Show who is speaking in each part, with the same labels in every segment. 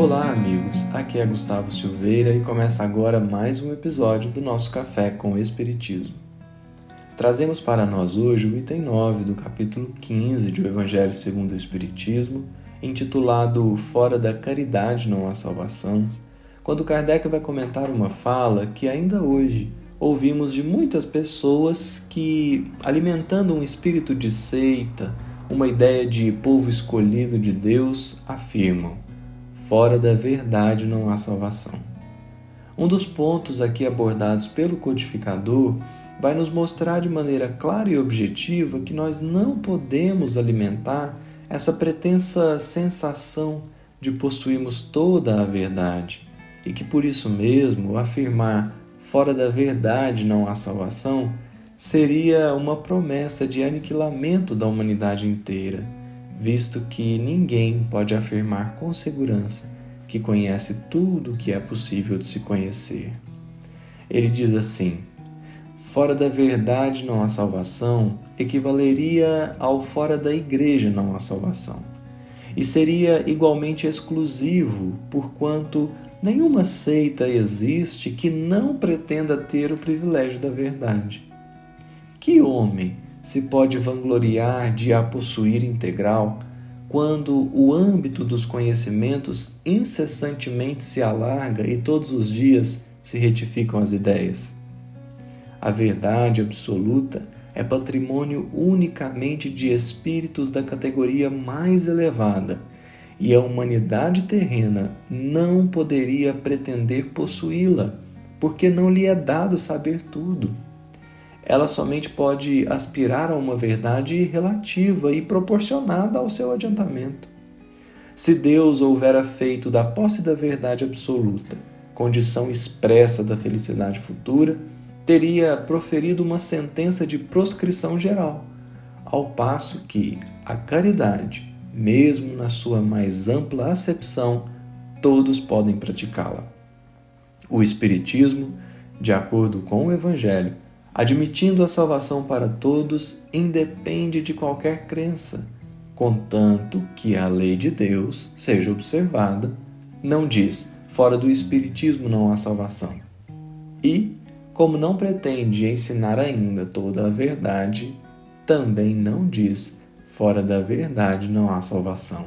Speaker 1: Olá, amigos. Aqui é Gustavo Silveira e começa agora mais um episódio do nosso Café com Espiritismo. Trazemos para nós hoje o item 9 do capítulo 15 de O Evangelho segundo o Espiritismo, intitulado Fora da Caridade não há salvação, quando Kardec vai comentar uma fala que ainda hoje ouvimos de muitas pessoas que, alimentando um espírito de seita, uma ideia de povo escolhido de Deus, afirmam: fora da verdade não há salvação. Um dos pontos aqui abordados pelo codificador vai nos mostrar de maneira clara e objetiva que nós não podemos alimentar essa pretensa sensação de possuirmos toda a verdade e que por isso mesmo afirmar fora da verdade não há salvação seria uma promessa de aniquilamento da humanidade inteira, visto que ninguém pode afirmar com segurança que conhece tudo o que é possível de se conhecer. Ele diz assim: fora da verdade não há salvação equivaleria ao fora da igreja não há salvação. E seria igualmente exclusivo, porquanto nenhuma seita existe que não pretenda ter o privilégio da verdade. Que homem se pode vangloriar de a possuir integral quando o âmbito dos conhecimentos incessantemente se alarga e todos os dias se retificam as ideias? A verdade absoluta é patrimônio unicamente de espíritos da categoria mais elevada, e a humanidade terrena não poderia pretender possuí-la, porque não lhe é dado saber tudo ela somente pode aspirar a uma verdade relativa e proporcionada ao seu adiantamento. Se Deus houvera feito da posse da verdade absoluta condição expressa da felicidade futura, teria proferido uma sentença de proscrição geral, ao passo que a caridade, mesmo na sua mais ampla acepção, todos podem praticá-la. O Espiritismo, de acordo com o Evangelho, admitindo a salvação para todos, independe de qualquer crença, contanto que a lei de Deus seja observada, não diz fora do Espiritismo não há salvação. E, como não pretende ensinar ainda toda a verdade, também não diz fora da verdade não há salvação,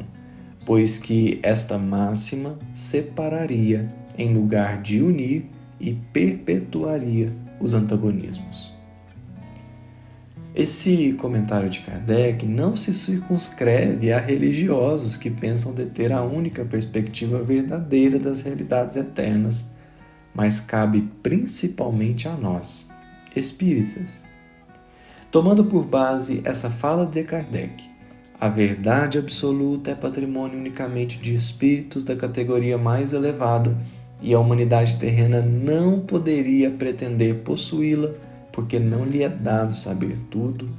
Speaker 1: pois que esta máxima separaria em lugar de unir e perpetuaria os antagonismos. Esse comentário de Kardec não se circunscreve a religiosos que pensam deter a única perspectiva verdadeira das realidades eternas, mas cabe principalmente a nós, espíritas. Tomando por base essa fala de Kardec, a verdade absoluta é patrimônio unicamente de espíritos da categoria mais elevada e a humanidade terrena não poderia pretender possuí-la porque não lhe é dado saber tudo,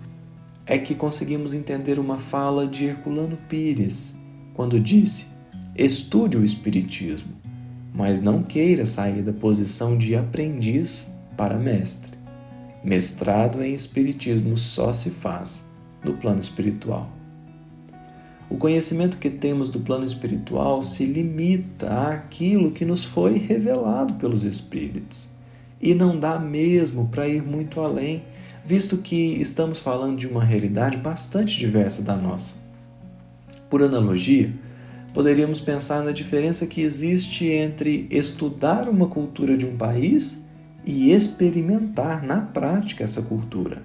Speaker 1: é que conseguimos entender uma fala de Herculano Pires, quando disse: Estude o Espiritismo, mas não queira sair da posição de aprendiz para mestre. Mestrado em Espiritismo só se faz no plano espiritual. O conhecimento que temos do plano espiritual se limita àquilo que nos foi revelado pelos Espíritos e não dá mesmo para ir muito além, visto que estamos falando de uma realidade bastante diversa da nossa. Por analogia, poderíamos pensar na diferença que existe entre estudar uma cultura de um país e experimentar na prática essa cultura.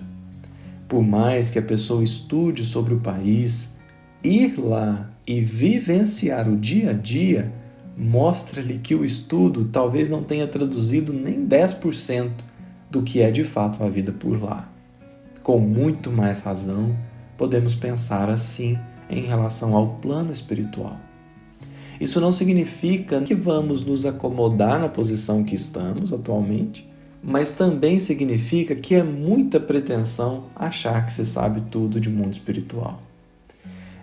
Speaker 1: Por mais que a pessoa estude sobre o país, ir lá e vivenciar o dia a dia mostra-lhe que o estudo talvez não tenha traduzido nem 10% do que é de fato a vida por lá. Com muito mais razão, podemos pensar assim em relação ao plano espiritual. Isso não significa que vamos nos acomodar na posição que estamos atualmente, mas também significa que é muita pretensão achar que se sabe tudo de mundo espiritual.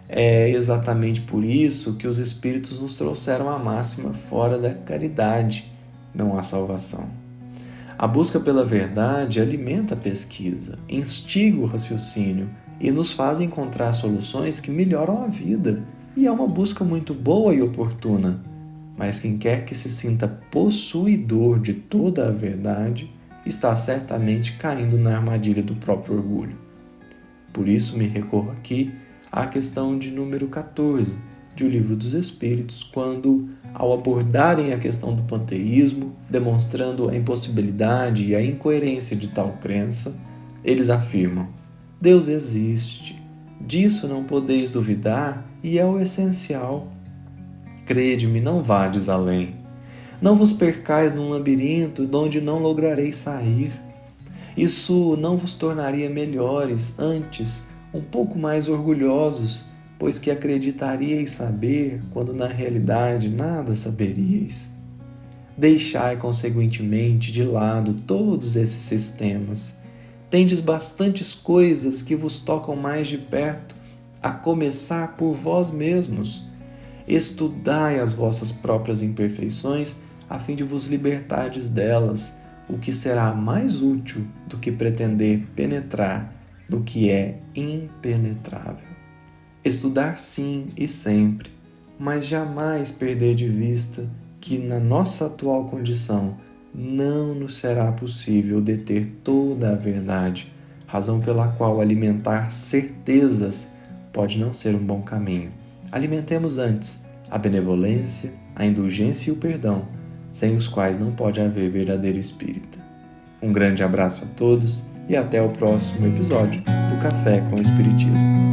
Speaker 1: É exatamente por isso que os Espíritos nos trouxeram a máxima fora da caridade, não há salvação. A busca pela verdade alimenta a pesquisa, instiga o raciocínio e nos faz encontrar soluções que melhoram a vida, e é uma busca muito boa e oportuna. mas quem quer que se sinta possuidor de toda a verdade está certamente caindo na armadilha do próprio orgulho. Por isso me recorro aqui à questão de número 14 de O Livro dos Espíritos, quando, ao abordarem a questão do panteísmo, demonstrando a impossibilidade e a incoerência de tal crença, eles afirmam: Deus existe, disso não podeis duvidar e é o essencial. Crede-me, não vades além. Não vos percais num labirinto de onde não lograreis sair. Isso não vos tornaria melhores, antes, um pouco mais orgulhosos, pois que acreditaríeis saber quando na realidade nada saberíeis. Deixai, consequentemente, de lado todos esses sistemas. Tendes bastantes coisas que vos tocam mais de perto, a começar por vós mesmos Estudai as vossas próprias imperfeições, a fim de vos libertardes delas, o que será mais útil do que pretender penetrar no que é impenetrável. Estudar sim e sempre, mas jamais perder de vista que na nossa atual condição não nos será possível deter toda a verdade, razão pela qual alimentar certezas pode não ser um bom caminho Alimentemos antes a benevolência, a indulgência e o perdão, sem os quais não pode haver verdadeiro espírita. Um grande abraço a todos e até o próximo episódio do Café com Espiritismo.